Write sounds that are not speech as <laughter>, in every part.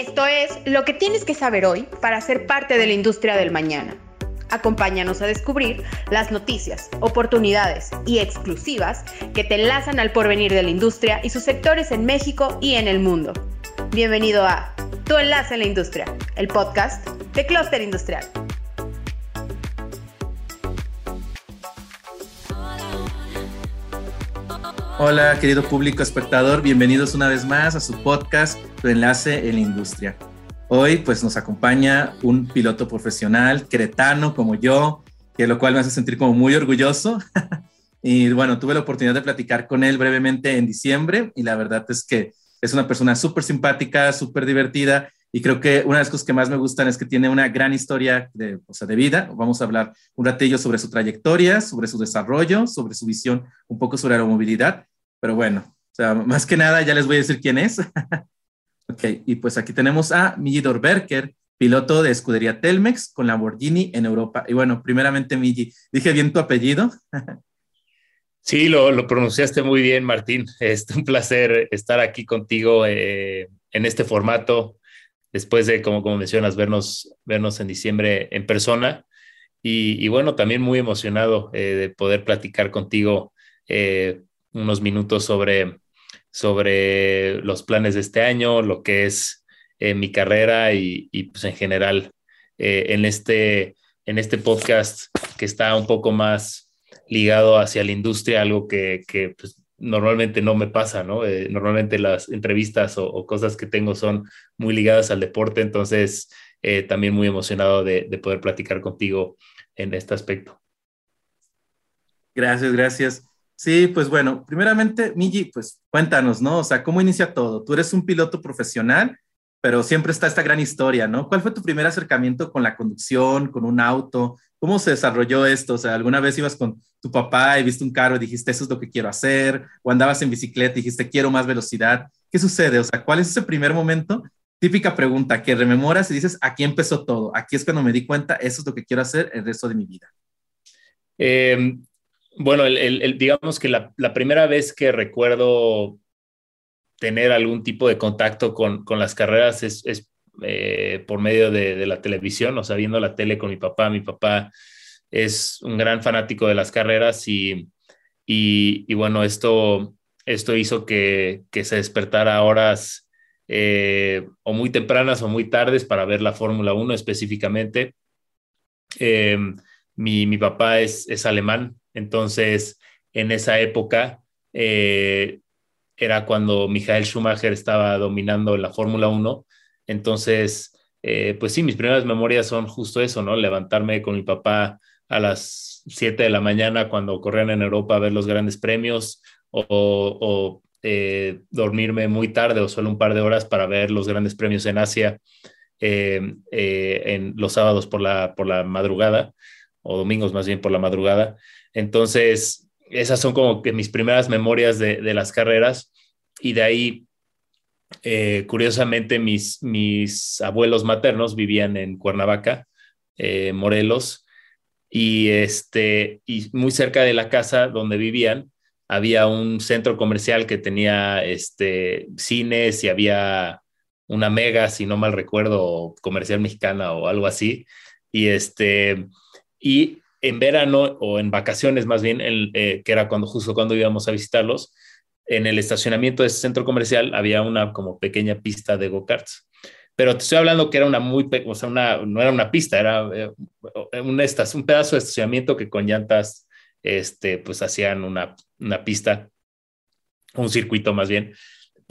Esto es lo que tienes que saber hoy para ser parte de la industria del mañana. Acompáñanos a descubrir las noticias, oportunidades y exclusivas que te enlazan al porvenir de la industria y sus sectores en México y en el mundo. Bienvenido a Tu Enlace en la Industria, el podcast de Cluster Industrial. Hola, querido público espectador, bienvenidos una vez más a su podcast Tu Enlace en la Industria. Hoy pues nos acompaña un piloto profesional, cretano como yo, que lo cual me hace sentir como muy orgulloso. <laughs> y bueno, tuve la oportunidad de platicar con él brevemente en diciembre y la verdad es que es una persona súper simpática, súper divertida y creo que una de las cosas que más me gustan es que tiene una gran historia de, o sea, de vida. Vamos a hablar un ratillo sobre su trayectoria, sobre su desarrollo, sobre su visión, un poco sobre la movilidad pero bueno, o sea, más que nada ya les voy a decir quién es. <laughs> ok, y pues aquí tenemos a Millidor Berker, piloto de escudería Telmex con Lamborghini en Europa. Y bueno, primeramente, Milli, ¿dije bien tu apellido? <laughs> sí, lo, lo, pronunciaste muy bien, Martín. <laughs> Es un placer estar aquí contigo eh, en este formato, después de, como, como mencionas, vernos, vernos en diciembre en persona. Y, y bueno, también muy emocionado eh, de poder platicar contigo eh, unos minutos sobre, sobre los planes de este año, lo que es eh, mi carrera y, pues en general eh, en, este, en este podcast que está un poco más ligado hacia la industria, algo que, pues, normalmente no me pasa, ¿no? Eh, normalmente las entrevistas o, cosas que tengo son muy ligadas al deporte, entonces también muy emocionado de poder platicar contigo en este aspecto. Gracias, gracias. Sí, pues bueno, primeramente, Migi, pues cuéntanos, ¿no? O sea, ¿cómo inicia todo? Tú eres un piloto profesional, pero siempre está esta gran historia, ¿no? ¿Cuál fue tu primer acercamiento con la conducción, con un auto? ¿Cómo se desarrolló esto? O sea, ¿alguna vez ibas con tu papá y viste un carro y dijiste, eso es lo que quiero hacer? ¿O andabas en bicicleta y dijiste, quiero más velocidad? ¿Qué sucede? O sea, ¿cuál es ese primer momento? Típica pregunta que rememoras y dices, aquí empezó todo, aquí es cuando me di cuenta, eso es lo que quiero hacer el resto de mi vida. Eh, bueno, el, digamos que la, primera vez que recuerdo tener algún tipo de contacto con, las carreras es, eh, por medio de, la televisión, o sea, viendo la tele con mi papá. Mi papá es un gran fanático de las carreras y, y, bueno, esto, esto hizo que, se despertara horas eh, o muy tempranas o muy tardes para ver la Fórmula 1 específicamente. Eh, mi, mi, papá es, es alemán, entonces, en esa época eh, era cuando Michael Schumacher estaba dominando la Fórmula 1. Entonces, eh, pues sí, mis primeras memorias son justo eso, ¿no? Levantarme con mi papá a las 7 de la mañana cuando corrían en Europa a ver los grandes premios o, eh, dormirme muy tarde o solo un par de horas para ver los grandes premios en Asia en los sábados por la, por la madrugada o domingos más bien por la madrugada. Entonces, esas son como que mis primeras memorias de, las carreras y de ahí, eh, curiosamente, mis, mis abuelos maternos vivían en Cuernavaca, eh, Morelos, y, este, y muy cerca de la casa donde vivían había un centro comercial que tenía este, cines y había una mega, si no mal recuerdo, comercial mexicana o algo así. Y, este, y en verano o en vacaciones más bien, eh, que era cuando justo cuando íbamos a visitarlos, en el estacionamiento de ese centro comercial había una como pequeña pista de go-karts. Pero te estoy hablando que era una muy, o sea, una, no era una pista, era eh, un, un pedazo de estacionamiento que con llantas, este, pues hacían una, una pista, un circuito más bien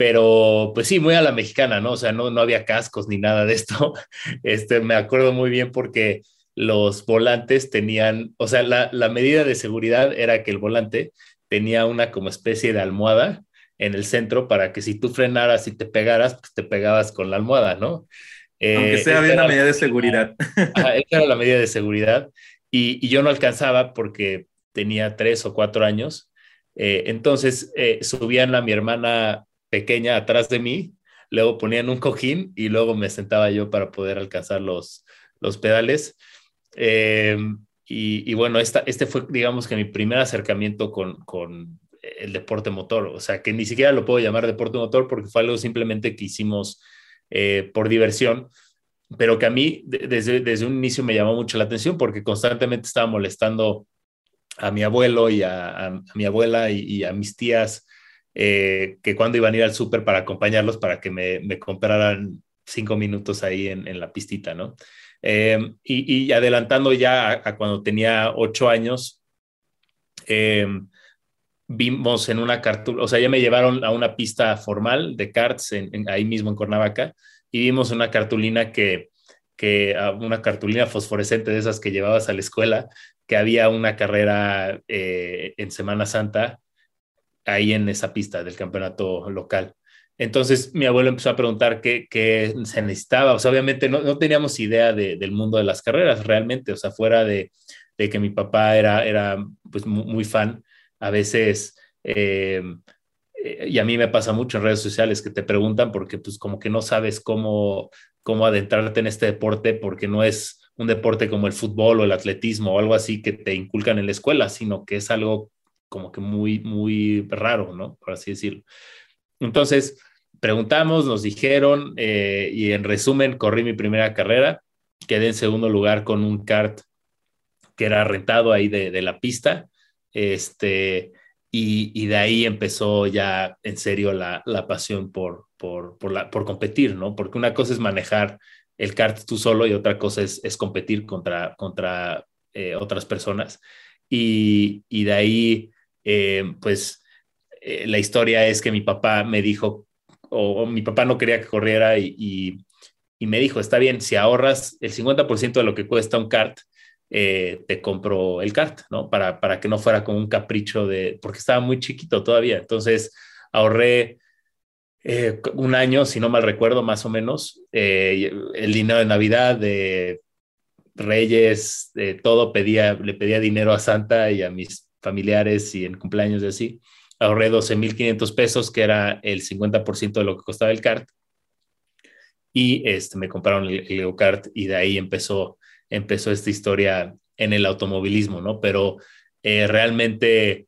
pero pues sí, muy a la mexicana, ¿no? O sea, no, no había cascos ni nada de esto. <laughs> Este, me acuerdo muy bien porque los volantes tenían, o sea, la, medida de seguridad era que el volante tenía una como especie de almohada en el centro para que si tú frenaras y te pegaras, pues te pegabas con la almohada, ¿no? Eh, Aunque sea bien la medida de seguridad. esa era la medida de seguridad y, yo no alcanzaba porque tenía tres o cuatro años. Eh, entonces eh, subían a mi hermana pequeña atrás de mí, luego ponían un cojín y luego me sentaba yo para poder alcanzar los, los pedales. Eh, y, bueno, esta, este fue, digamos que mi primer acercamiento con, con, el deporte motor. O sea, que ni siquiera lo puedo llamar deporte motor porque fue algo simplemente que hicimos por diversión, pero que a mí desde, desde un inicio me llamó mucho la atención porque constantemente estaba molestando a mi abuelo y a, mi abuela y, a mis tías eh, que cuando iban a ir al súper para acompañarlos para que me, me compraran cinco minutos ahí en, la pistita, ¿no? Em, y, adelantando ya a, cuando tenía ocho años, em, vimos en una cartulina, o sea, ya me llevaron a una pista formal de karts ahí mismo en Cuernavaca y vimos una cartulina que, que, una cartulina fosforescente de esas que llevabas a la escuela, que había una carrera eh, en Semana Santa ahí en esa pista del campeonato local. Entonces mi abuelo empezó a preguntar qué, qué se necesitaba. O sea, obviamente no, no teníamos idea de, del mundo de las carreras realmente, o sea, fuera de, de que mi papá era, era pues muy, fan, a veces, eh, eh, y a mí me pasa mucho en redes sociales que te preguntan porque pues como que no sabes cómo, cómo adentrarte en este deporte porque no es un deporte como el fútbol o el atletismo o algo así que te inculcan en la escuela, sino que es algo como que muy, muy raro, ¿no? Por así decirlo. Entonces, preguntamos, nos dijeron eh, y en resumen, corrí mi primera carrera, quedé en segundo lugar con un kart que era rentado ahí de, de la pista, este, y, y, de ahí empezó ya en serio la, la pasión por, por, por, la, por competir, ¿no? Porque una cosa es manejar el kart tú solo y otra cosa es, es competir contra, contra eh, otras personas. Y, y, de ahí eh, pues eh, la historia es que mi papá me dijo, o, mi papá no quería que corriera y, y, me dijo, está bien, si ahorras el 50% de lo que cuesta un kart, eh, te compro el kart, ¿no? Para, para que no fuera como un capricho de, porque estaba muy chiquito todavía. Entonces ahorré un año, si no mal recuerdo, más o menos, el dinero de Navidad, de Reyes, de todo, pedía, le pedía dinero a Santa y a mis familiares y en cumpleaños y así. Ahorré 12.500 pesos, que era el 50% de lo que costaba el kart. Y este, me compraron el, el y de ahí empezó, empezó esta historia en el automovilismo, ¿no? Pero eh, realmente,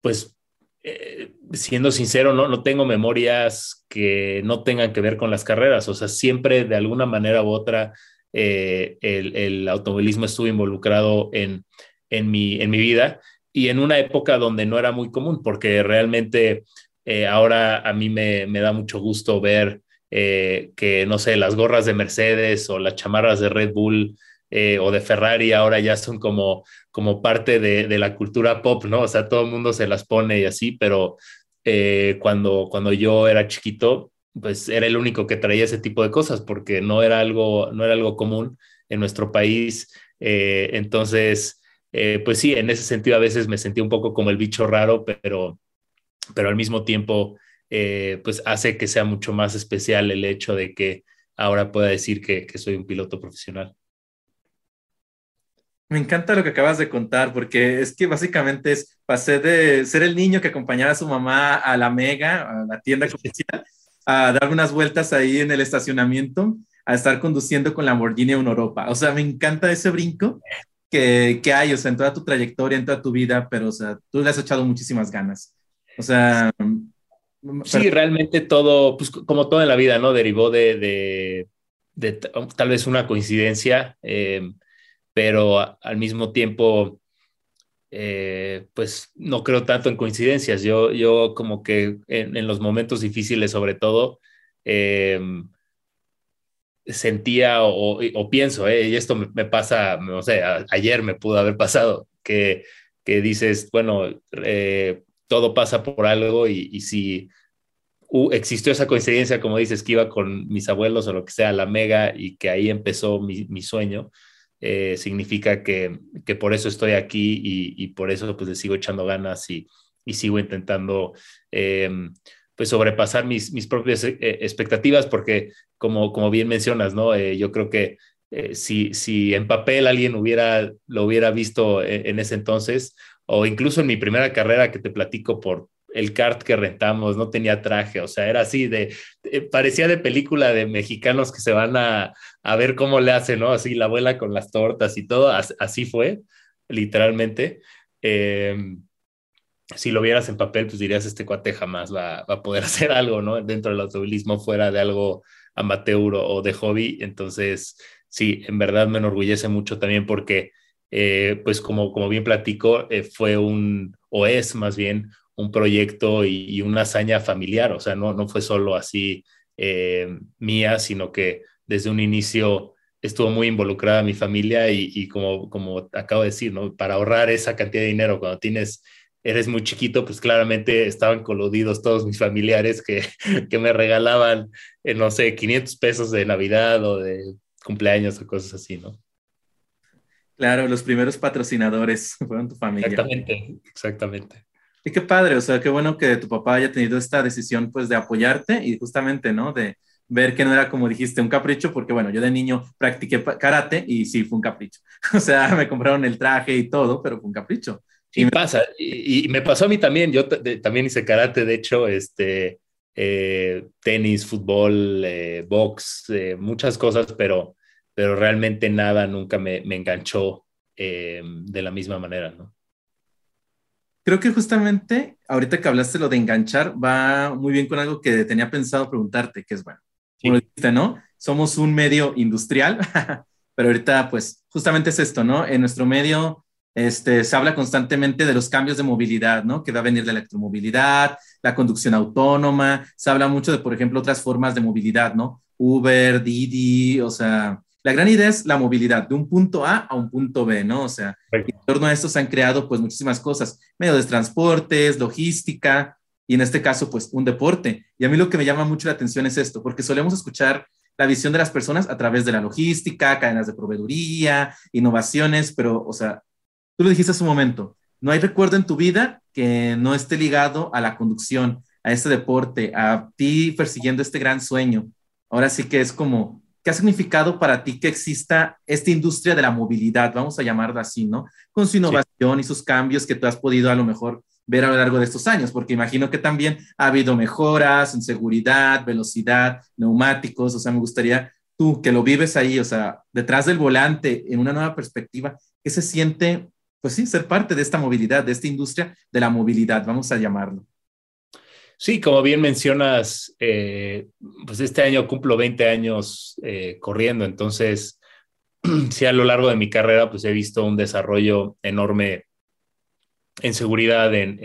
pues, eh, siendo sincero, no, no tengo memorias que no tengan que ver con las carreras. O sea, siempre de alguna manera u otra eh, el, el, automovilismo estuvo involucrado en, en, mi, en mi vida y en una época donde no era muy común, porque realmente eh, ahora a mí me, me, da mucho gusto ver eh, que, no sé, las gorras de Mercedes o las chamarras de Red Bull eh, o de Ferrari ahora ya son como, como parte de, de, la cultura pop, ¿no? O sea, todo el mundo se las pone y así, pero cuando, cuando yo era chiquito, pues era el único que traía ese tipo de cosas porque no era algo, no era algo común en nuestro país. entonces, eh, pues sí, en ese sentido a veces me sentí un poco como el bicho raro, pero, pero al mismo tiempo, eh, pues hace que sea mucho más especial el hecho de que ahora pueda decir que, que soy un piloto profesional. Me encanta lo que acabas de contar, porque es que básicamente es, pasé de ser el niño que acompañaba a su mamá a la Mega, a la tienda comercial, a dar unas vueltas ahí en el estacionamiento, a estar conduciendo con Lamborghini en Europa. O sea, me encanta ese brinco que, que, hay, o sea, en toda tu trayectoria, en toda tu vida, pero, o sea, tú le has echado muchísimas ganas. O sea... Sí, realmente todo, pues como todo en la vida, ¿no? Derivó de, de, de tal vez una coincidencia, eh, pero al mismo tiempo, eh, pues no creo tanto en coincidencias. Yo, yo como que en, en los momentos difíciles, sobre todo, eh, sentía o, pienso, eh, y esto me, pasa, no sé, ayer me pudo haber pasado, que, que dices, bueno, eh, todo pasa por algo y, si existió esa coincidencia, como dices, que iba con mis abuelos o lo que sea, la mega, y que ahí empezó mi, sueño, eh, significa que, que, por eso estoy aquí y, y, por eso pues le sigo echando ganas y, y sigo intentando pues sobrepasar mis, mis propias eh, expectativas, porque como, como bien mencionas, ¿no? Eh, yo creo que eh, si, si en papel alguien hubiera, lo hubiera visto en, ese entonces, o incluso en mi primera carrera que te platico por el kart que rentamos, no tenía traje, o sea, era así de, parecía de película de mexicanos que se van a, a, ver cómo le hacen, ¿no? Así la abuela con las tortas y todo, así, fue, literalmente. Eh, si lo vieras en papel, pues dirías, este cuate jamás va, va, a poder <laughs> hacer algo, ¿no? Dentro del automovilismo fuera de algo, amateur o de hobby. Entonces, sí, en verdad me enorgullece mucho también porque, eh, pues como, como bien platico, eh, fue un, o es más bien, un proyecto y, una hazaña familiar, o sea, no, no fue solo así eh, mía, sino que desde un inicio estuvo muy involucrada mi familia y, y, como, como acabo de decir, ¿no? Para ahorrar esa cantidad de dinero cuando tienes eres muy chiquito, pues claramente estaban coludidos todos mis familiares que, <laughs> que me regalaban, eh, no sé, 500 pesos de Navidad o de cumpleaños o cosas así, ¿no? Claro, los primeros patrocinadores <laughs> fueron tu familia. Exactamente, exactamente. Y qué padre, o sea, qué bueno que tu papá haya tenido esta decisión, pues, de apoyarte y justamente, ¿no? De ver que no era como dijiste, un capricho, porque bueno, yo de niño practiqué karate y sí, fue un capricho. <laughs> O sea, me compraron el traje y todo, pero fue un capricho. Sí, me... pasa. Y, me pasó a mí también. Yo también hice karate, de hecho, este, eh, tenis, fútbol, eh, box, eh, muchas cosas, pero, pero realmente nada nunca me, me enganchó de la misma manera, ¿no? Creo que justamente ahorita que hablaste lo de enganchar va muy bien con algo que tenía pensado preguntarte, que es bueno. Como dijiste, ¿no? Somos un medio industrial, <laughs> pero ahorita pues justamente es esto, ¿no? En nuestro medio este, se habla constantemente de los cambios de movilidad, ¿no? Que va a venir la electromovilidad, la conducción autónoma, se habla mucho de, por ejemplo, otras formas de movilidad, ¿no? Uber, Didi, o sea, la gran idea es la movilidad de un punto A a un punto B, ¿no? O sea, en torno a esto se han creado pues muchísimas cosas, medios de transportes, logística y en este caso pues un deporte. Y a mí lo que me llama mucho la atención es esto, porque solemos escuchar la visión de las personas a través de la logística, cadenas de proveeduría, innovaciones, pero, o sea, Tú lo dijiste hace un momento, no hay recuerdo en tu vida que no esté ligado a la conducción, a este deporte, a ti persiguiendo este gran sueño. Ahora sí que es como, ¿qué ha significado para ti que exista esta industria de la movilidad, vamos a llamarla así, ¿no? Con su innovación y sus cambios que tú has podido a lo mejor ver a lo largo de estos años, porque imagino que también ha habido mejoras en seguridad, velocidad, neumáticos, o sea, me gustaría tú que lo vives ahí, o sea, detrás del volante, en una nueva perspectiva, ¿qué se siente pues sí, ser parte de esta movilidad, de esta industria de la movilidad, vamos a llamarlo. Sí, como bien mencionas, eh, pues este año cumplo 20 años eh, corriendo, entonces <clears throat> sí a lo largo de mi carrera pues he visto un desarrollo enorme en seguridad, en,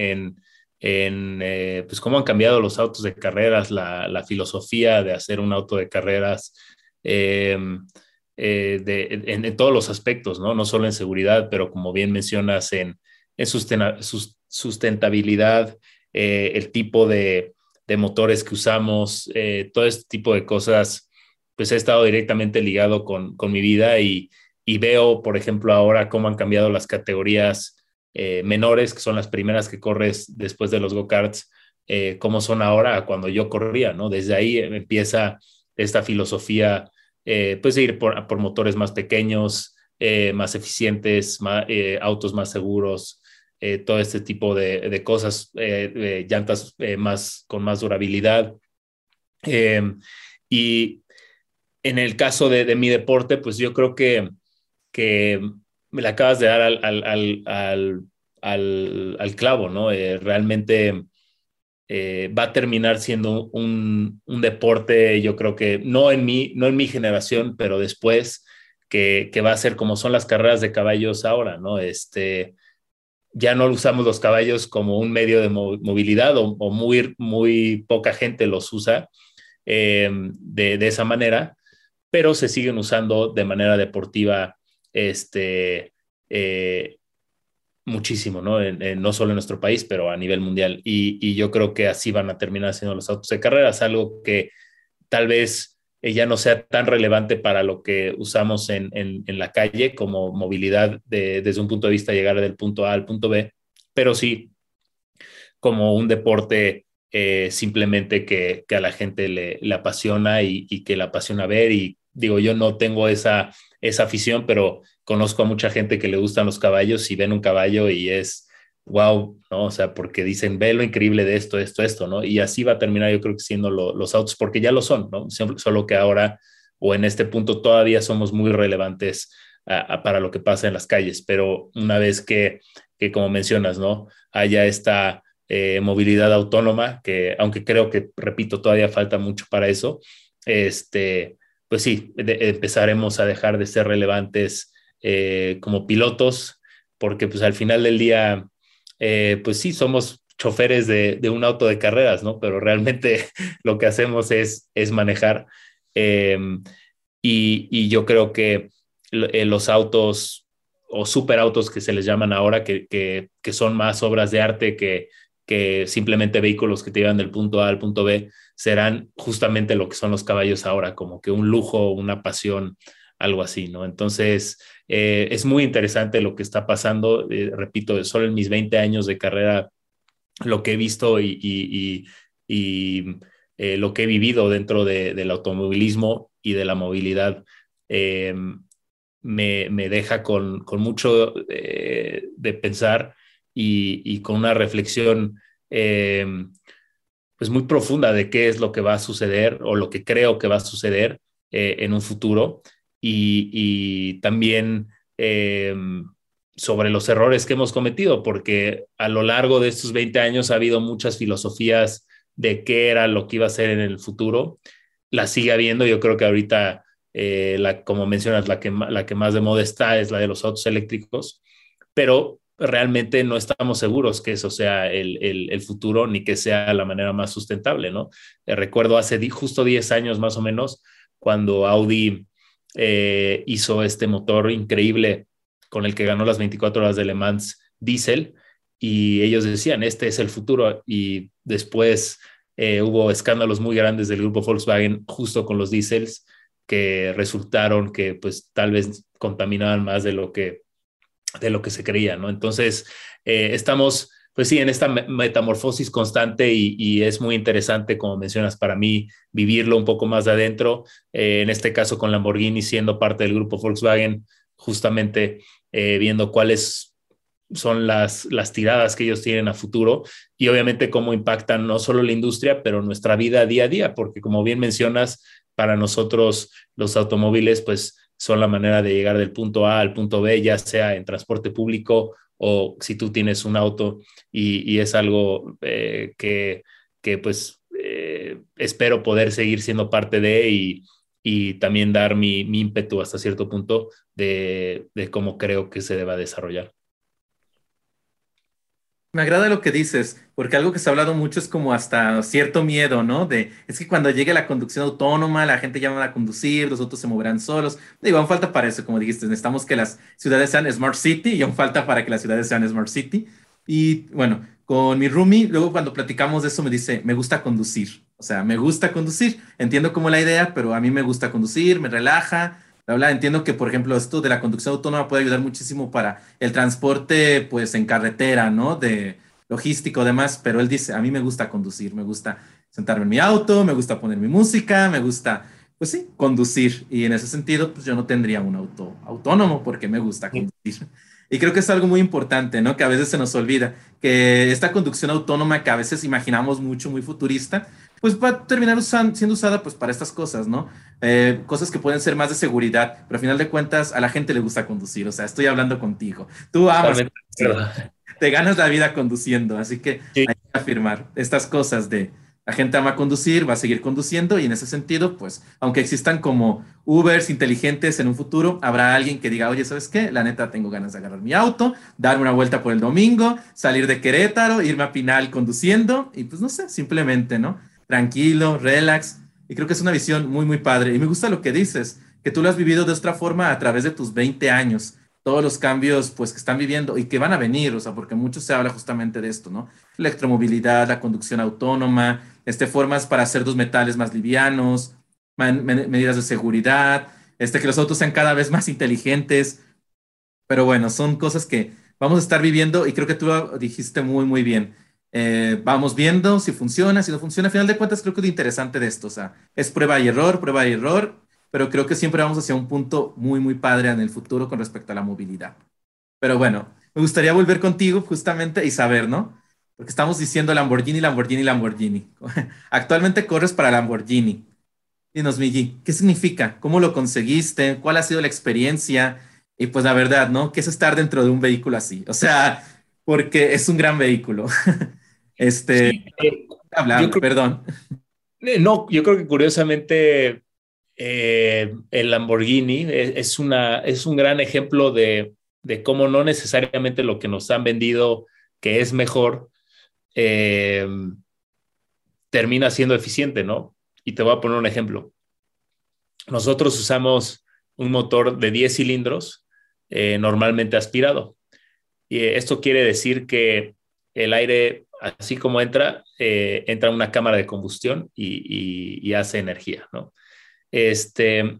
en, eh, pues cómo han cambiado los autos de carreras, la, la filosofía de hacer un auto de carreras. Eh, de, en, todos los aspectos, ¿no? No solo en seguridad, pero como bien mencionas, en, en sustentabilidad, eh, el tipo de, de, motores que usamos, eh, todo este tipo de cosas, pues he estado directamente ligado con, con mi vida y, y, veo, por ejemplo, ahora cómo han cambiado las categorías menores, que son las primeras que corres después de los go-karts, cómo son ahora cuando yo corría, ¿no? Desde ahí empieza esta filosofía eh, pues ir por, motores más pequeños, eh, más eficientes, eh, autos más seguros, todo este tipo de, cosas, llantas más, con más durabilidad. y en el caso de, mi deporte, pues yo creo que, que me la acabas de dar al, al clavo, ¿no? realmente eh, va a terminar siendo un, deporte, yo creo que no en mi, no en mi generación, pero después, que, va a ser como son las carreras de caballos ahora, ¿no? Este, ya no usamos los caballos como un medio de movilidad o, muy, muy poca gente los usa eh, de, esa manera, pero se siguen usando de manera deportiva este, eh, muchísimo, ¿no? no solo en nuestro país, pero a nivel mundial. Y, yo creo que así van a terminar siendo los autos de carreras, algo que tal vez ya no sea tan relevante para lo que usamos en, la calle como movilidad desde un punto de vista llegar del punto A al punto B, pero sí como un deporte eh, simplemente que, a la gente le, apasiona y, y, que le apasiona ver. Y digo, yo no tengo esa, esa afición, pero conozco a mucha gente que le gustan los caballos y ven un caballo y es wow, ¿no? O sea, porque dicen, ve lo increíble de esto, esto, esto, ¿no? Y así va a terminar, yo creo que siendo los autos, porque ya lo son, ¿no? Solo que ahora o en este punto todavía somos muy relevantes para lo que pasa en las calles, pero una vez que, que como mencionas, ¿no? Haya esta eh, movilidad autónoma, que aunque creo que, repito, todavía falta mucho para eso, este, pues sí, empezaremos a dejar de ser relevantes eh, como pilotos, porque pues al final del día, eh, pues sí, somos choferes de, un auto de carreras, ¿no? Pero realmente <laughs> lo que hacemos es, es manejar. Em, y, yo creo que eh, los autos o superautos que se les llaman ahora, que, que, son más obras de arte que, que simplemente vehículos que te llevan del punto A al punto B, serán justamente lo que son los caballos ahora, como que un lujo, una pasión, algo así, ¿no? Entonces, eh, es muy interesante lo que está pasando. Eh, repito, solo en mis 20 años de carrera, lo que he visto y, eh, lo que he vivido dentro del automovilismo y de la movilidad me, deja con, mucho de pensar y, con una reflexión pues muy profunda de qué es lo que va a suceder o lo que creo que va a suceder en un futuro y, también em, sobre los errores que hemos cometido, porque a lo largo de estos 20 años ha habido muchas filosofías de qué era lo que iba a ser en el futuro. La sigue habiendo, yo creo que ahorita, eh, la, como mencionas, la que, la que más de moda está es la de los autos eléctricos, pero realmente no estamos seguros que eso sea el, el, futuro ni que sea la manera más sustentable, ¿no? Eh, recuerdo hace justo 10 años más o menos, cuando Audi eh, hizo este motor increíble con el que ganó las 24 horas de Le Mans Diesel y ellos decían, este es el futuro y después eh, hubo escándalos muy grandes del grupo Volkswagen justo con los diésels que resultaron que pues tal vez contaminaban más de lo que, de lo que se creía, ¿no? Entonces, eh, estamos pues sí, en esta metamorfosis constante y, es muy interesante, como mencionas, para mí vivirlo un poco más de adentro, eh, en este caso con Lamborghini siendo parte del grupo Volkswagen, justamente eh, viendo cuáles son las, las tiradas que ellos tienen a futuro y obviamente cómo impactan no solo la industria, pero nuestra vida día a día, porque como bien mencionas, para nosotros los automóviles, pues son la manera de llegar del punto A al punto B, ya sea en transporte público o si tú tienes un auto y, es algo eh, que, que, pues eh, espero poder seguir siendo parte de y, y también dar mi, mi, ímpetu hasta cierto punto de, de cómo creo que se deba desarrollar. Me agrada lo que dices, porque algo que se ha hablado mucho es como hasta cierto miedo, ¿no? De, es que cuando llegue la conducción autónoma, la gente ya va a conducir, los autos se moverán solos. Digo, aún falta para eso, como dijiste, necesitamos que las ciudades sean Smart City y aún falta para que las ciudades sean Smart City. Y bueno, con mi roomie, luego cuando platicamos de eso me dice, me gusta conducir. O sea, me gusta conducir. Entiendo como la idea, pero a mí me gusta conducir, me relaja, Entiendo que, por ejemplo, esto de la conducción autónoma puede ayudar muchísimo para el transporte, pues, en carretera, ¿no? De logístico, demás, pero él dice, a mí me gusta conducir, me gusta sentarme en mi auto, me gusta poner mi música, me gusta, pues sí, conducir. Y en ese sentido, pues yo no tendría un auto autónomo porque me gusta conducir. Y creo que es algo muy importante, ¿no? Que a veces se nos olvida que esta conducción autónoma que a veces imaginamos mucho, muy futurista, pues va a terminar siendo usada pues para estas cosas, ¿no? Eh, cosas que pueden ser más de seguridad, pero al final de cuentas a la gente le gusta conducir, o sea, estoy hablando contigo. Tú amas, te ganas la vida conduciendo, así que hay que afirmar estas cosas de la gente ama conducir, va a seguir conduciendo y en ese sentido, pues, aunque existan como Ubers inteligentes en un futuro, habrá alguien que diga, oye, ¿sabes qué? La neta, tengo ganas de agarrar mi auto, darme una vuelta por el domingo, salir de Querétaro, irme a Pinal conduciendo y pues no sé, simplemente, ¿no? tranquilo, relax. Y creo que es una visión muy, muy padre. Y me gusta lo que dices, que tú lo has vivido de otra forma a través de tus 20 años, todos los cambios pues que están viviendo y que van a venir, o sea, porque mucho se habla justamente de esto, ¿no? Electromovilidad, la conducción autónoma, este, formas para hacer los metales más livianos, medidas de seguridad, este, que los autos sean cada vez más inteligentes. Pero bueno, son cosas que vamos a estar viviendo y creo que tú dijiste muy, muy bien. Eh, vamos viendo si funciona, si no funciona. Al final de cuentas, creo que lo interesante de esto. O sea, es prueba y error, prueba y error, pero creo que siempre vamos hacia un punto muy, muy padre en el futuro con respecto a la movilidad. Pero bueno, me gustaría volver contigo justamente y saber, ¿no? Porque estamos diciendo Lamborghini, Lamborghini, Lamborghini. <laughs> Actualmente corres para Lamborghini. Dinos, Migi, ¿qué significa? ¿Cómo lo conseguiste? ¿Cuál ha sido la experiencia? Y pues la verdad, ¿no? ¿Qué es estar dentro de un vehículo así? O sea, porque es un gran vehículo. <laughs> Este, hablar, perdón. Eh, no, yo creo que curiosamente eh, el Lamborghini es, una, es un gran ejemplo de, de, cómo no necesariamente lo que nos han vendido que es mejor eh, termina siendo eficiente, ¿no? Y te voy a poner un ejemplo. Nosotros usamos un motor de 10 cilindros normalmente aspirado. Y esto quiere decir que el aire, así como entra, eh, entra una cámara de combustión y, hace energía, ¿no? Este,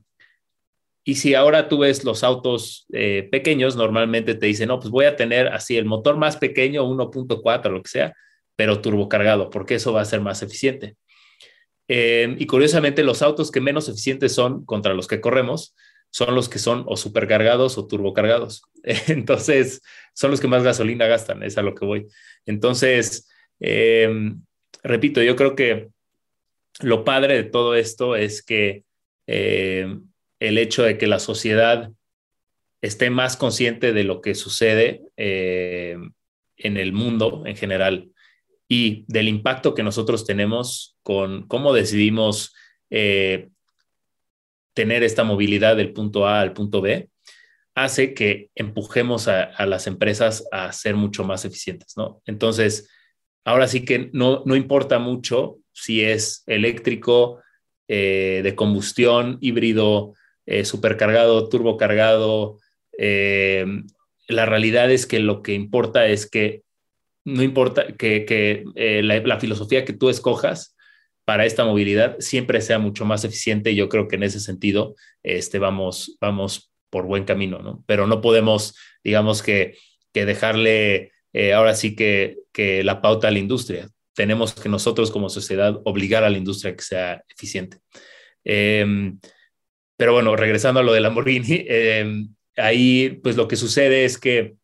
y si ahora tú ves los autos eh, pequeños, normalmente te dicen, no, pues voy a tener así el motor más pequeño, 1.4, lo que sea, pero turbocargado, porque eso va a ser más eficiente. Eh, y curiosamente, los autos que menos eficientes son contra los que corremos son los que son o supercargados o turbocargados. <laughs> Entonces, son los que más gasolina gastan, es a lo que voy. Entonces, eh, repito, yo creo que lo padre de todo esto es que eh, el hecho de que la sociedad esté más consciente de lo que sucede eh, en el mundo en general y del impacto que nosotros tenemos con cómo decidimos tener esta movilidad del punto A al punto B, hace que empujemos a, las empresas a ser mucho más eficientes, ¿no? Entonces, ahora sí que no, no importa mucho si es eléctrico, eh, de combustión, híbrido, eh, supercargado, turbocargado. Eh, la realidad es que lo que importa es que no importa que, la, filosofía que tú escojas para esta movilidad siempre sea mucho más eficiente. Yo creo que en ese sentido este, vamos, vamos por buen camino, ¿no? Pero no podemos, digamos que, que dejarle eh, ahora sí que, que la pauta a la industria. Tenemos que nosotros como sociedad obligar a la industria a que sea eficiente. Em, pero bueno, regresando a lo de Lamborghini, <laughs> eh, ahí pues lo que sucede es que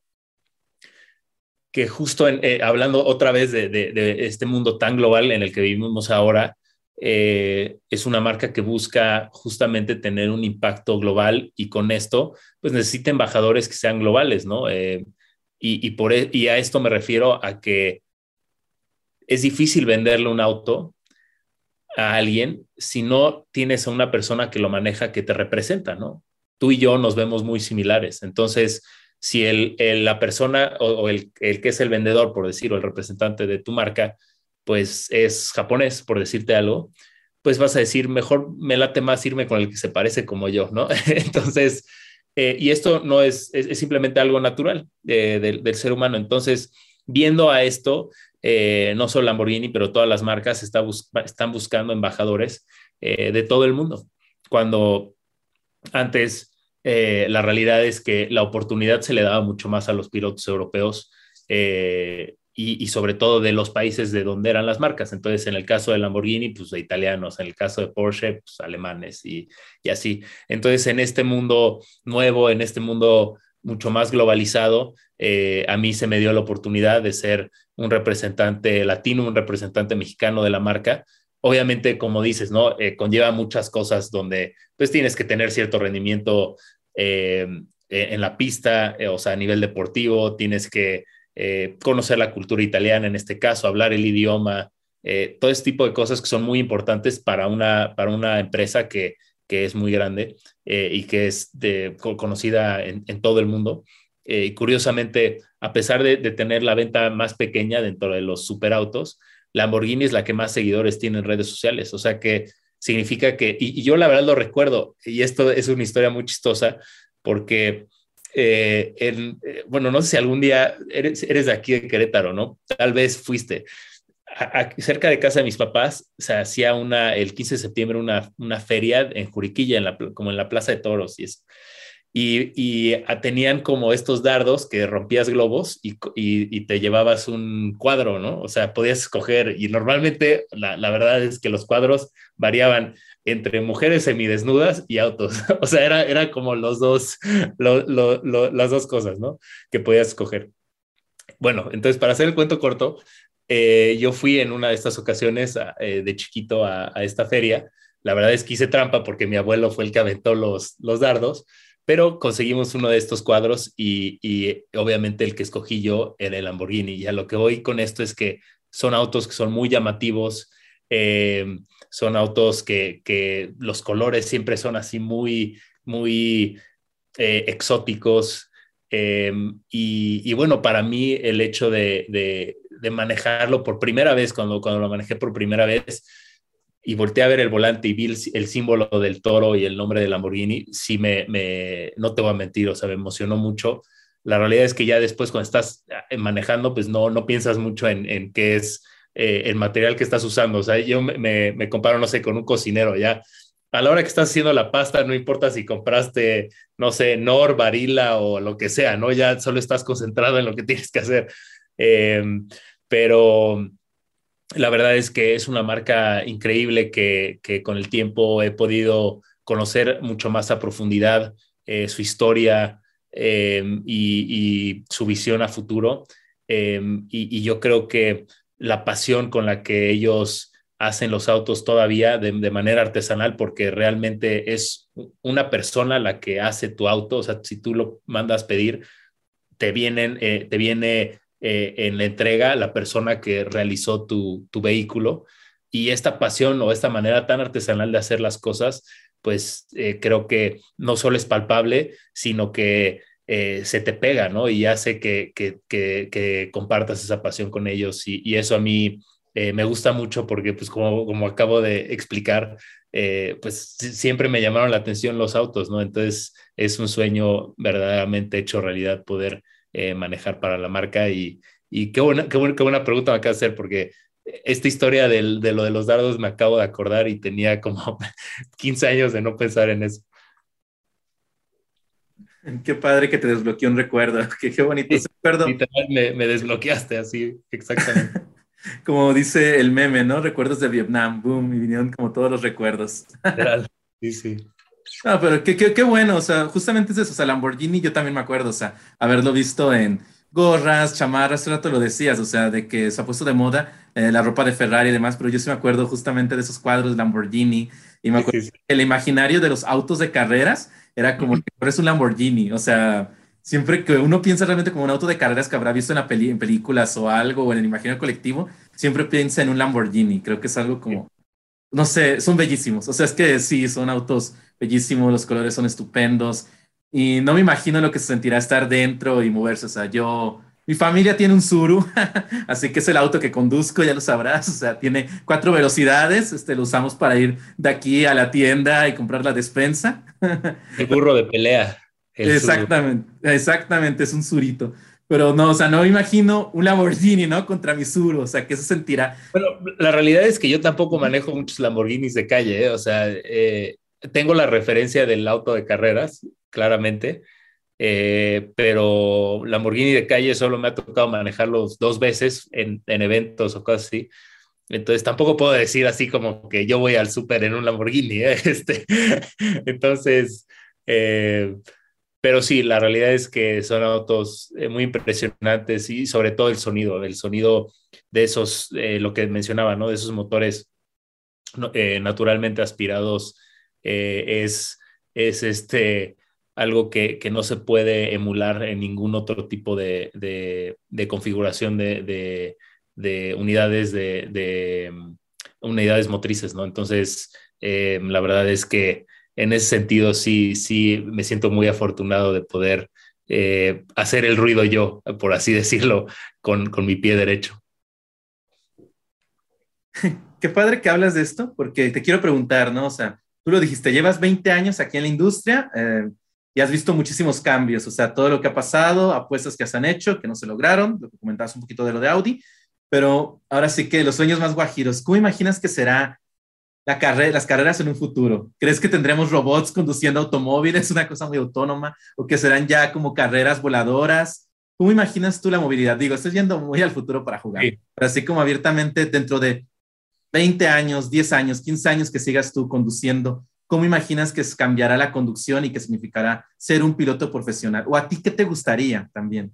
que justo eh, hablando otra vez de, este mundo tan global en el que vivimos ahora, eh, es una marca que busca justamente tener un impacto global y con esto, pues necesita embajadores que sean globales, ¿no? E, y a esto me refiero a que es difícil venderle un auto a alguien si no tienes a una persona que lo maneja que te representa, ¿no? Tú y yo nos vemos muy similares. Entonces, si la persona o, el, el, que es el vendedor, por decirlo, el representante de tu marca, pues es japonés, por decirte algo, pues vas a decir, mejor me late más irme con el que se parece como yo, ¿no? <laughs> Entonces, eh, y esto no es, es, simplemente algo natural eh, del, ser humano. Entonces, viendo a esto, eh, no solo Lamborghini, pero todas las marcas está están buscando embajadores de todo el mundo. Cuando antes la realidad es que la oportunidad se le daba mucho más a los pilotos europeos y, sobre todo de los países de donde eran las marcas. Entonces, en el caso de Lamborghini, pues de italianos, en el caso de Porsche, pues alemanes y, así. Entonces, en este mundo nuevo, en este mundo mucho más globalizado, eh, a mí se me dio la oportunidad de ser un representante latino, un representante mexicano de la marca, obviamente, como dices, ¿no? Eh, conlleva muchas cosas donde pues tienes que tener cierto rendimiento eh, e, en la pista, o sea, a nivel deportivo, tienes que conocer la cultura italiana en este caso, hablar el idioma, todo este tipo de cosas que son muy importantes para una, para una empresa que, que es muy grande y que es conocida en, todo el mundo. y curiosamente, a pesar de, tener la venta más pequeña dentro de los superautos, Lamborghini es la que más seguidores tiene en redes sociales. O sea que significa que, y, yo la verdad lo recuerdo, y esto es una historia muy chistosa, porque, eh, eh, bueno, no sé si algún día eres, eres, de aquí de Querétaro, ¿no? Tal vez fuiste. cerca de casa de mis papás se hacía una, el 15 de septiembre una, una feria en Juriquilla, en la, como en la Plaza de Toros y eso y, tenían como estos dardos que rompías globos y, te llevabas un cuadro, ¿no? O sea, podías escoger y normalmente la, verdad es que los cuadros variaban entre mujeres semidesnudas y autos. <laughs> O sea, era, era como los dos, las dos cosas, ¿no? Que podías escoger. Bueno, entonces para hacer el cuento corto, eh, yo fui en una de estas ocasiones eh, de chiquito a, esta feria. La verdad es que hice trampa porque mi abuelo fue el que aventó los, los dardos pero conseguimos uno de estos cuadros y, obviamente el que escogí yo era el Lamborghini. Y a lo que voy con esto es que son autos que son muy llamativos, Eh, son autos que, que, los colores siempre son así muy, muy eh, exóticos. Eh, y, y, bueno, para mí el hecho de, de, manejarlo por primera vez, cuando, cuando lo manejé por primera vez, y volteé a ver el volante y vi el, el, símbolo del toro y el nombre de Lamborghini, sí me, me, no te voy a mentir, o sea, me emocionó mucho. La realidad es que ya después cuando estás eh, manejando, pues no, no piensas mucho en, en qué es eh, el material que estás usando. O sea, yo me, me, me, comparo, no sé, con un cocinero, ya. A la hora que estás haciendo la pasta, no importa si compraste, no sé, Nor, Barilla o lo que sea, ¿no? Ya solo estás concentrado en lo que <laughs> tienes que hacer. Eh, pero la verdad es que es una marca increíble que, que con el tiempo he podido conocer mucho más a profundidad eh, su historia eh, y, y, su visión a futuro. Eh, y, y, yo creo que la pasión con la que ellos hacen los autos todavía de, de, manera artesanal, porque realmente es una persona la que hace tu auto. O sea, si tú lo mandas pedir, te, vienen, eh, te viene eh, en la entrega la persona que realizó tu, tu, vehículo. Y esta pasión o esta manera tan artesanal de hacer las cosas, pues eh, creo que no solo es palpable, sino que eh, se te pega, ¿no? Y hace que, que, que, compartas esa pasión con ellos. Y, eso a mí eh, me gusta mucho porque, pues como, como acabo de explicar, eh, pues siempre me llamaron la atención los autos, ¿no? Entonces es un sueño verdaderamente hecho realidad poder manejar para la marca y, y qué, buena, qué, buena, qué buena pregunta me acaba de hacer porque esta historia del, de lo de los dardos me acabo de acordar y tenía como <laughs> 15 años de no pensar en eso. Qué padre que te desbloqueó un recuerdo. <laughs> Qué, qué bonito ese recuerdo. Me, me, desbloqueaste así, exactamente. <laughs> como dice el meme, ¿no? Recuerdos de Vietnam, boom, y vinieron como todos los recuerdos. <laughs> sí, sí. No, pero qué, qué, qué, bueno, o sea, justamente es eso, o sea, Lamborghini yo también me acuerdo, o sea, haberlo visto en gorras, chamarras, hace rato lo decías, o sea, de que se ha puesto de moda eh, la ropa de Ferrari y demás, pero yo sí me acuerdo justamente de esos cuadros Lamborghini, y me acuerdo sí, sí, sí. el imaginario de los autos de carreras era como que es un Lamborghini, o sea, siempre que uno piensa realmente como un auto de carreras que habrá visto en, la peli en películas o algo, o en el imaginario colectivo, siempre piensa en un Lamborghini, creo que es algo como, no sé, son bellísimos, o sea, es que sí, son autos bellísimos, los colores son estupendos, y no me imagino lo que se sentirá estar dentro y moverse, o sea, yo... Mi familia tiene un Suru, <laughs> así que es el auto que conduzco, ya lo sabrás. O sea, tiene cuatro velocidades. Este lo usamos para ir de aquí a la tienda y comprar la despensa. <laughs> El burro de pelea. exactamente, exactamente, es un Surito. Pero no, o sea, no me imagino un Lamborghini, ¿no? Contra mi Suru, o sea, ¿qué se sentirá? Bueno, la realidad es que yo tampoco manejo muchos Lamborghinis de calle, ¿eh? O sea, eh, tengo la referencia del auto de carreras, claramente eh, pero Lamborghini de calle solo me ha tocado manejarlos dos veces en, en, eventos o cosas así. Entonces tampoco puedo decir así como que yo voy al súper en un Lamborghini. ¿eh? <laughs> Este, entonces, eh, pero sí, la realidad es que son autos eh, muy impresionantes y sobre todo el sonido, el sonido de esos, eh, lo que mencionaba, ¿no? De esos motores eh, naturalmente aspirados es, es este algo que, que, no se puede emular en ningún otro tipo de, de, configuración de, de unidades de, unidades motrices, ¿no? Entonces, eh, la verdad es que en ese sentido sí, sí me siento muy afortunado de poder eh, hacer el ruido yo, por así <laughs> decirlo, con, con mi pie derecho. <laughs> Qué padre que hablas de esto, porque te quiero preguntar, ¿no? O sea, tú lo dijiste, llevas 20 años aquí en la industria, eh, y has visto muchísimos cambios, o sea, todo lo que ha pasado, apuestas que se han hecho, que no se lograron, lo que comentabas un poquito de lo de Audi, pero ahora sí que los sueños más guajiros, ¿cómo imaginas que será la carrera, las carreras en un futuro? ¿Crees que tendremos robots conduciendo automóviles, una cosa muy autónoma, o que serán ya como carreras voladoras? ¿Cómo imaginas tú la movilidad? Digo, estoy yendo muy al futuro para jugar, sí. pero así como abiertamente dentro de 20 años, 10 años, 15 años que sigas tú conduciendo, ¿cómo imaginas que cambiará la conducción y qué significará ser un piloto profesional? ¿O a ti qué te gustaría también?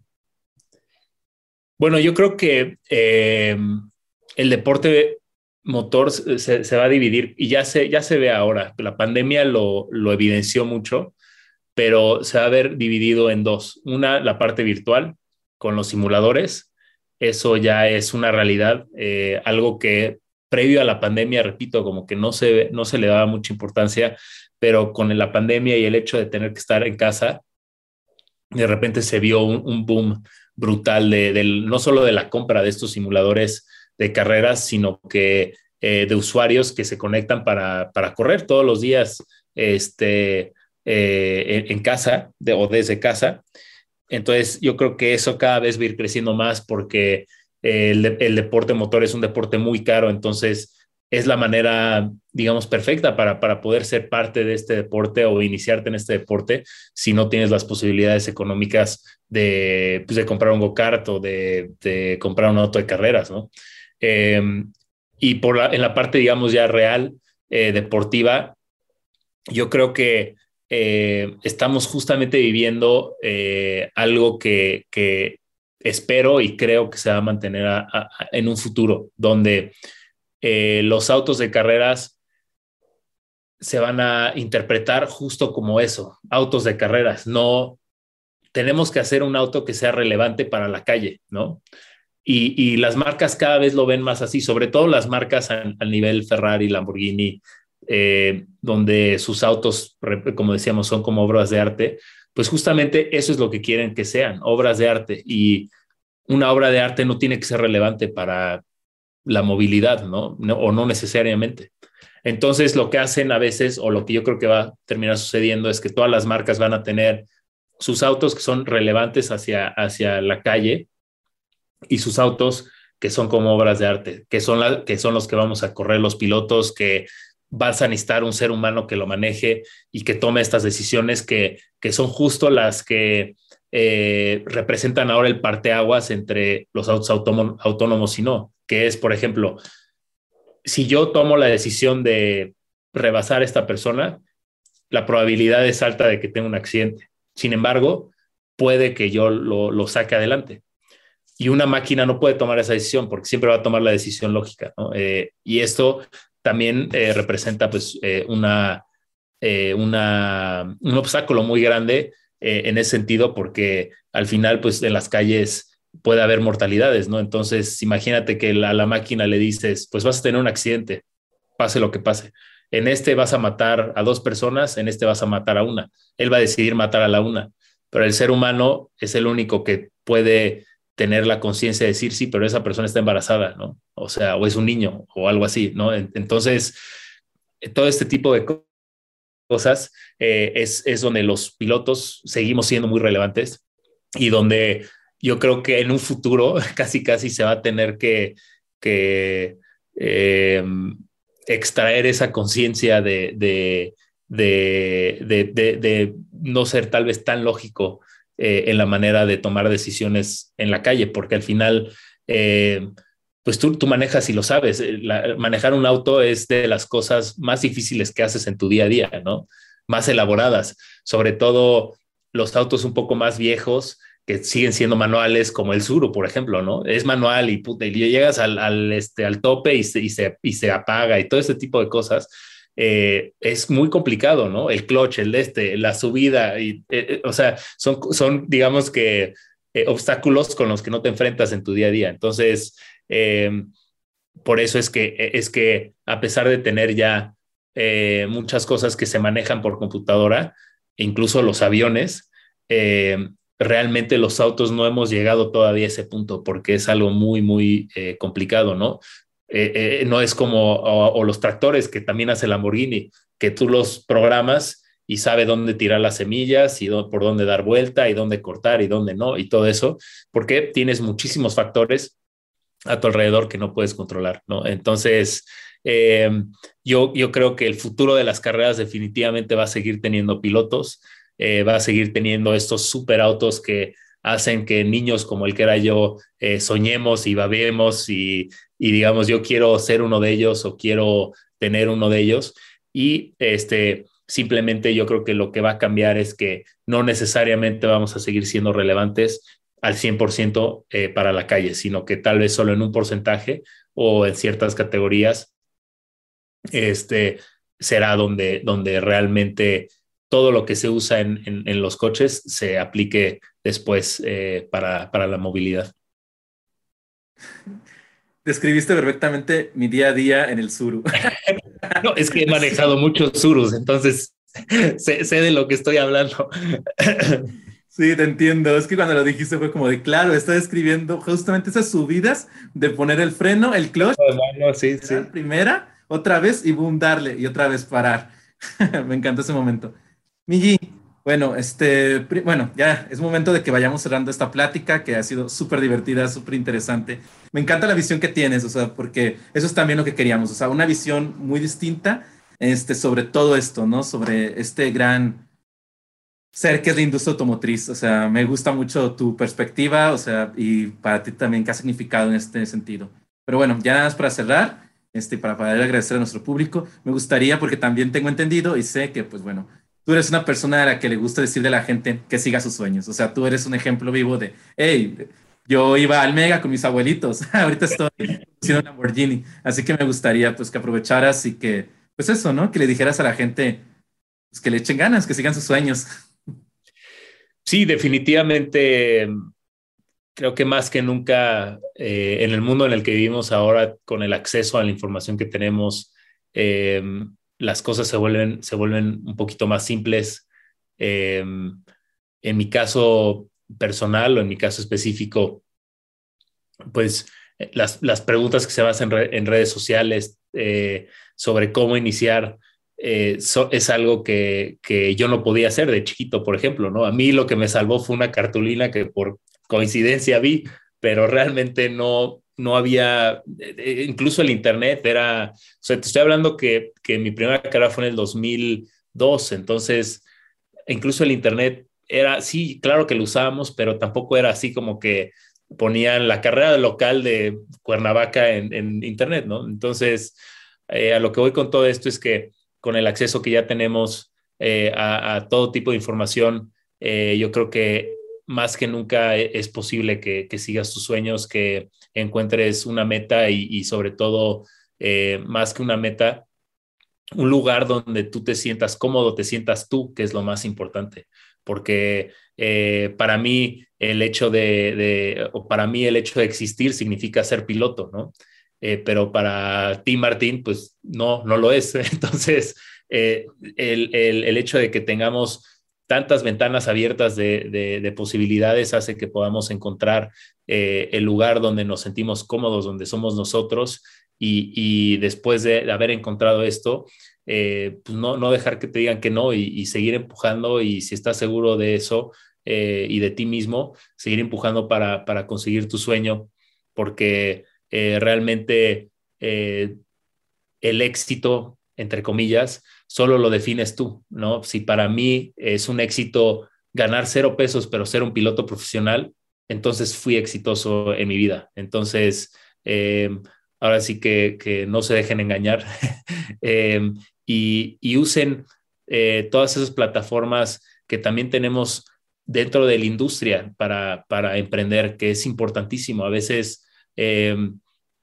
Bueno, yo creo que eh, el deporte motor se, va a dividir y ya se, ya se ve ahora. La pandemia lo, lo, evidenció mucho, pero se va a ver dividido en dos. Una, la parte virtual con los simuladores. Eso ya es una realidad, eh, algo que previo a la pandemia, repito, como que no se, no se le daba mucha importancia, pero con la pandemia y el hecho de tener que estar en casa, de repente se vio un, boom brutal de, no solo de la compra de estos simuladores de carreras, sino que eh, de usuarios que se conectan para, para correr todos los días este, eh, en, casa o desde casa. Entonces, yo creo que eso cada vez va a ir creciendo más porque el, deporte motor es un deporte muy caro, entonces es la manera, digamos, perfecta para, para poder ser parte de este deporte o iniciarte en este deporte si no tienes las posibilidades económicas de, pues, de comprar un go-kart o de, de, comprar un auto de carreras, ¿no? Em, y por la, en la parte, digamos, ya real, eh, deportiva, yo creo que eh, estamos justamente viviendo eh, algo que, que, espero y creo que se va a mantener en un futuro, donde eh, los autos de carreras se van a interpretar justo como eso, autos de carreras. No tenemos que hacer un auto que sea relevante para la calle, ¿no? Y, las marcas cada vez lo ven más así, sobre todo las marcas a, nivel Ferrari, Lamborghini, eh, donde sus autos, como decíamos, son como obras de arte, pues justamente eso es lo que quieren que sean, obras de arte. Y una obra de arte no tiene que ser relevante para, la movilidad, ¿no? O no necesariamente. Entonces, lo que hacen a veces, o lo que yo creo que va a terminar sucediendo, es que todas las marcas van a tener sus autos que son relevantes hacia, hacia la calle y sus autos que son como obras de arte, que son, la, que son los que vamos a correr los pilotos, que vas a necesitar un ser humano que lo maneje y que tome estas decisiones que, que son justo las que eh, representan ahora el parteaguas entre los autos autónomos y no que es, por ejemplo, si yo tomo la decisión de rebasar a esta persona, la probabilidad es alta de que tenga un accidente. Sin embargo, puede que yo lo, saque adelante. Y una máquina no puede tomar esa decisión porque siempre va a tomar la decisión lógica. Eh, y esto también eh, representa pues, una, un obstáculo muy grande en ese sentido porque al final pues en las calles puede haber mortalidades, ¿no? Entonces, imagínate que a la, máquina le dices, pues vas a tener un accidente, pase lo que pase. En este vas a matar a dos personas, en este vas a matar a una. Él va a decidir matar a la una, pero el ser humano es el único que puede tener la conciencia de decir, sí, pero esa persona está embarazada, ¿no? O sea, o es un niño o algo así, ¿no? Entonces, todo este tipo de cosas eh, es, es donde los pilotos seguimos siendo muy relevantes y donde yo creo que en un futuro <laughs> casi casi se va a tener que, em, extraer esa conciencia de, de, no ser tal vez tan lógico eh, en la manera de tomar decisiones en la calle, porque al final, eh, pues tú, tú, manejas y lo sabes, eh, manejar un auto es de las cosas más difíciles que haces en tu día a día, ¿no? Más elaboradas, sobre todo los autos un poco más viejos que siguen siendo manuales como el Suru, por ejemplo, ¿no? Es manual y, puta, y llegas al, al, este, al tope y se, y, se, y se apaga y todo ese tipo de cosas. Eh, es muy complicado, ¿no? El clutch, el este, la subida, y, eh, eh, o sea, son, son digamos que obstáculos con los que no te enfrentas en tu día a día. Entonces, por eso es que, es que a pesar de tener ya muchas cosas que se manejan por computadora, incluso los aviones, realmente los autos no hemos llegado todavía a ese punto porque es algo muy, muy eh, complicado, ¿no? Eh, eh, no es como, o, los tractores que también hace Lamborghini, que tú los programas y sabe dónde tirar las semillas y por dónde dar vuelta y dónde cortar y dónde no y todo eso, porque tienes muchísimos factores a tu alrededor que no puedes controlar, ¿no? Entonces, yo, yo creo que el futuro de las carreras definitivamente va a seguir teniendo pilotos eh, va a seguir teniendo estos superautos que hacen que niños como el que era yo eh, soñemos y babemos y, y, digamos, yo quiero ser uno de ellos o quiero tener uno de ellos. Y este, simplemente yo creo que lo que va a cambiar es que no necesariamente vamos a seguir siendo relevantes al 100% eh, para la calle, sino que tal vez solo en un porcentaje o en ciertas categorías este, será donde, donde realmente todo lo que se usa en, los coches se aplique después eh, para, la movilidad. describiste perfectamente mi día a día en el suru. <laughs> no, es que he manejado muchos surus, entonces <laughs> sé, sé de lo que estoy hablando. <laughs> Sí, te entiendo. Es que cuando lo dijiste fue como de, claro, está describiendo justamente esas subidas de poner el freno, el clutch. Oh, sí, sí. Primera, otra vez y boom, darle y otra vez parar. <laughs> Me encantó ese momento. Migi, bueno, este, bueno, ya es momento de que vayamos cerrando esta plática que ha sido súper divertida, súper interesante. Me encanta la visión que tienes, o sea, porque eso es también lo que queríamos, o sea, una visión muy distinta este, sobre todo esto, ¿no? Sobre este gran ser que es la industria automotriz. O sea, me gusta mucho tu perspectiva, o sea, y para ti también qué ha significado en este sentido. Pero bueno, ya nada más para cerrar, este, para poder agradecer a nuestro público, me gustaría, porque también tengo entendido y sé que, pues bueno, tú eres una persona a la que le gusta decirle a la gente que siga sus sueños. O sea, tú eres un ejemplo vivo de, hey, yo iba al Mega con mis abuelitos, <laughs> ahorita estoy haciendo Lamborghini. Así que me gustaría, pues, que aprovecharas y que, pues eso, ¿no? Que le dijeras a la gente, pues, que le echen ganas, que sigan sus sueños. Sí, definitivamente creo que más que nunca eh, en el mundo en el que vivimos ahora, con el acceso a la información que tenemos, eh, las cosas se vuelven, se vuelven un poquito más simples. Eh, en mi caso personal o en mi caso específico, pues las, las preguntas que se basan en, redes sociales sobre cómo iniciar eh, es algo que, que, yo no podía hacer de chiquito, por ejemplo, ¿no? A mí lo que me salvó fue una cartulina que por coincidencia vi, pero realmente no, no había, eh, eh, incluso el Internet era, o sea, te estoy hablando que, que mi primera carrera fue en el 2002, entonces, incluso el Internet era, sí, claro que lo usábamos, pero tampoco era así como que ponían la carrera local de Cuernavaca en, en Internet, ¿no? Entonces, a lo que voy con todo esto es que con el acceso que ya tenemos eh, a, todo tipo de información, eh, yo creo que más que nunca e, es posible que, sigas tus sueños, que encuentres una meta y, sobre todo, eh, más que una meta, un lugar donde tú te sientas cómodo, te sientas tú, que es lo más importante. Porque para mí el hecho de, o para mí el hecho de existir significa ser piloto, ¿no? Eh, pero para ti, Martín, pues no, no lo es. <laughs> Entonces, eh, el, el, hecho de que tengamos tantas ventanas abiertas de, de, posibilidades hace que podamos encontrar eh, el lugar donde nos sentimos cómodos, donde somos nosotros y, y después de haber encontrado esto, pues no, no, dejar que te digan que no y, y seguir empujando y si estás seguro de eso y de ti mismo, seguir empujando para, para conseguir tu sueño, porque eh, realmente eh, el éxito, entre comillas, solo lo defines tú, ¿no? Si para mí es un éxito ganar cero pesos, pero ser un piloto profesional, entonces fui exitoso en mi vida. Entonces, eh, ahora sí que, no se dejen engañar <laughs> y, usen todas esas plataformas que también tenemos dentro de la industria para, para emprender, que es importantísimo. A veces eh,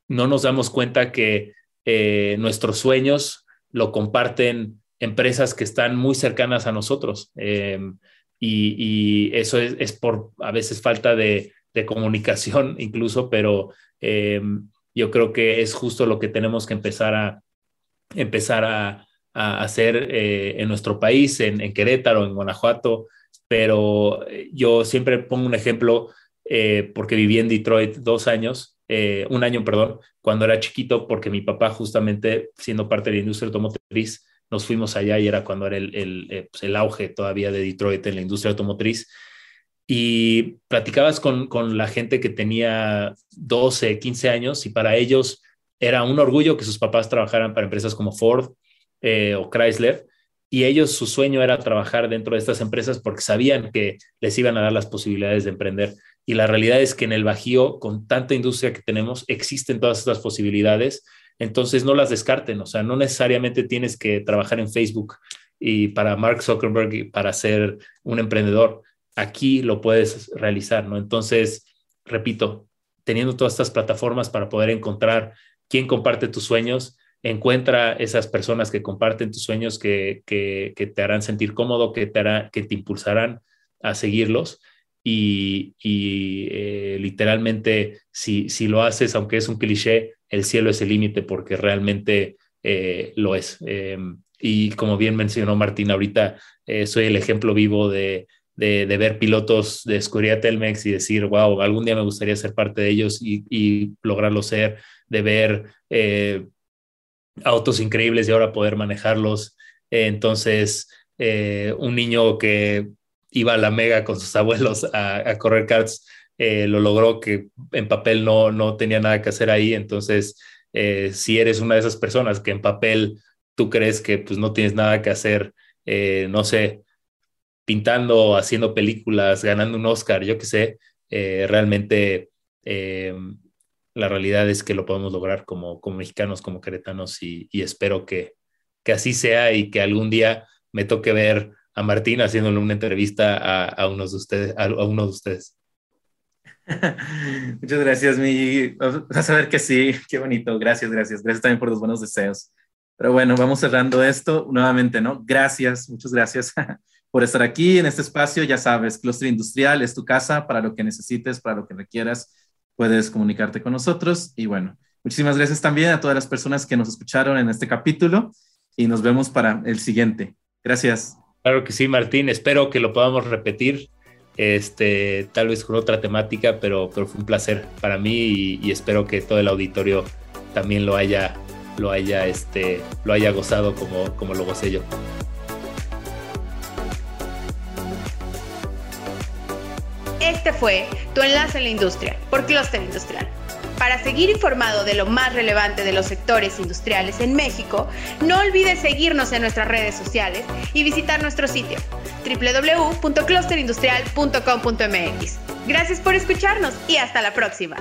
no nos damos cuenta que eh, nuestros sueños lo comparten empresas que están muy cercanas a nosotros. Eh, y, eso es, por a veces falta de, comunicación <laughs> incluso, pero yo creo que es justo lo que tenemos que empezar a, empezar a, hacer en nuestro país, en, en, Querétaro, en Guanajuato. Pero yo siempre pongo un ejemplo porque viví en Detroit dos años eh, un año, perdón, cuando era chiquito, porque mi papá justamente siendo parte de la industria automotriz, nos fuimos allá y era cuando era el, el, eh, pues, el auge todavía de Detroit en la industria automotriz. Y platicabas con, con la gente que tenía 12, 15 años y para ellos era un orgullo que sus papás trabajaran para empresas como Ford eh, o Chrysler y ellos su sueño era trabajar dentro de estas empresas porque sabían que les iban a dar las posibilidades de emprender. Y la realidad es que en el Bajío, con tanta industria que tenemos, existen todas estas posibilidades. Entonces no las descarten, o sea, no necesariamente tienes que trabajar en Facebook y para Mark Zuckerberg para ser un emprendedor. Aquí lo puedes realizar, ¿no? Entonces, repito, teniendo todas estas plataformas para poder encontrar quién comparte tus sueños, encuentra esas personas que comparten tus sueños, que, te harán sentir cómodo, que te, hará, que te impulsarán a seguirlos y, eh, literalmente si, si lo haces, aunque es un cliché, el cielo es el límite porque realmente eh, lo es. Em, y como bien mencionó Martín, ahorita eh, soy el ejemplo vivo de, de, ver pilotos de Escudería Telmex y decir, wow, algún día me gustaría ser parte de ellos y, y lograrlo ser, de ver autos increíbles y ahora poder manejarlos. entonces, un niño que iba a la mega con sus abuelos a, correr karts, eh, lo logró que en papel no, no tenía nada que hacer ahí. Entonces, eh, si eres una de esas personas que en papel tú crees que pues no tienes nada que hacer, eh, no sé, pintando, haciendo películas, ganando un Oscar, yo qué sé, realmente la realidad es que lo podemos lograr como, como mexicanos, como queretanos y, y espero que, que así sea y que algún día me toque ver a Martín haciéndole una entrevista a, a, unos de ustedes, a, uno de ustedes. <laughs> Muchas gracias, mi. Vas a ver que sí, qué bonito. Gracias, gracias. Gracias también por los buenos deseos. Pero bueno, vamos cerrando esto nuevamente, ¿no? Gracias, muchas gracias <laughs> por estar aquí en este espacio. Ya sabes, Cluster Industrial es tu casa para lo que necesites, para lo que requieras. Puedes comunicarte con nosotros. Y bueno, muchísimas gracias también a todas las personas que nos escucharon en este capítulo y nos vemos para el siguiente. Gracias. Claro que sí, Martín. Espero que lo podamos repetir, este, tal vez con otra temática, pero, fue un placer para mí y, espero que todo el auditorio también lo haya, lo haya, este, lo haya gozado como, como lo gocé yo. Este fue tu enlace en la industria por Cluster Industrial. Para seguir informado de lo más relevante de los sectores industriales en México, no olvides seguirnos en nuestras redes sociales y visitar nuestro sitio www.clusterindustrial.com.mx. Gracias por escucharnos y hasta la próxima.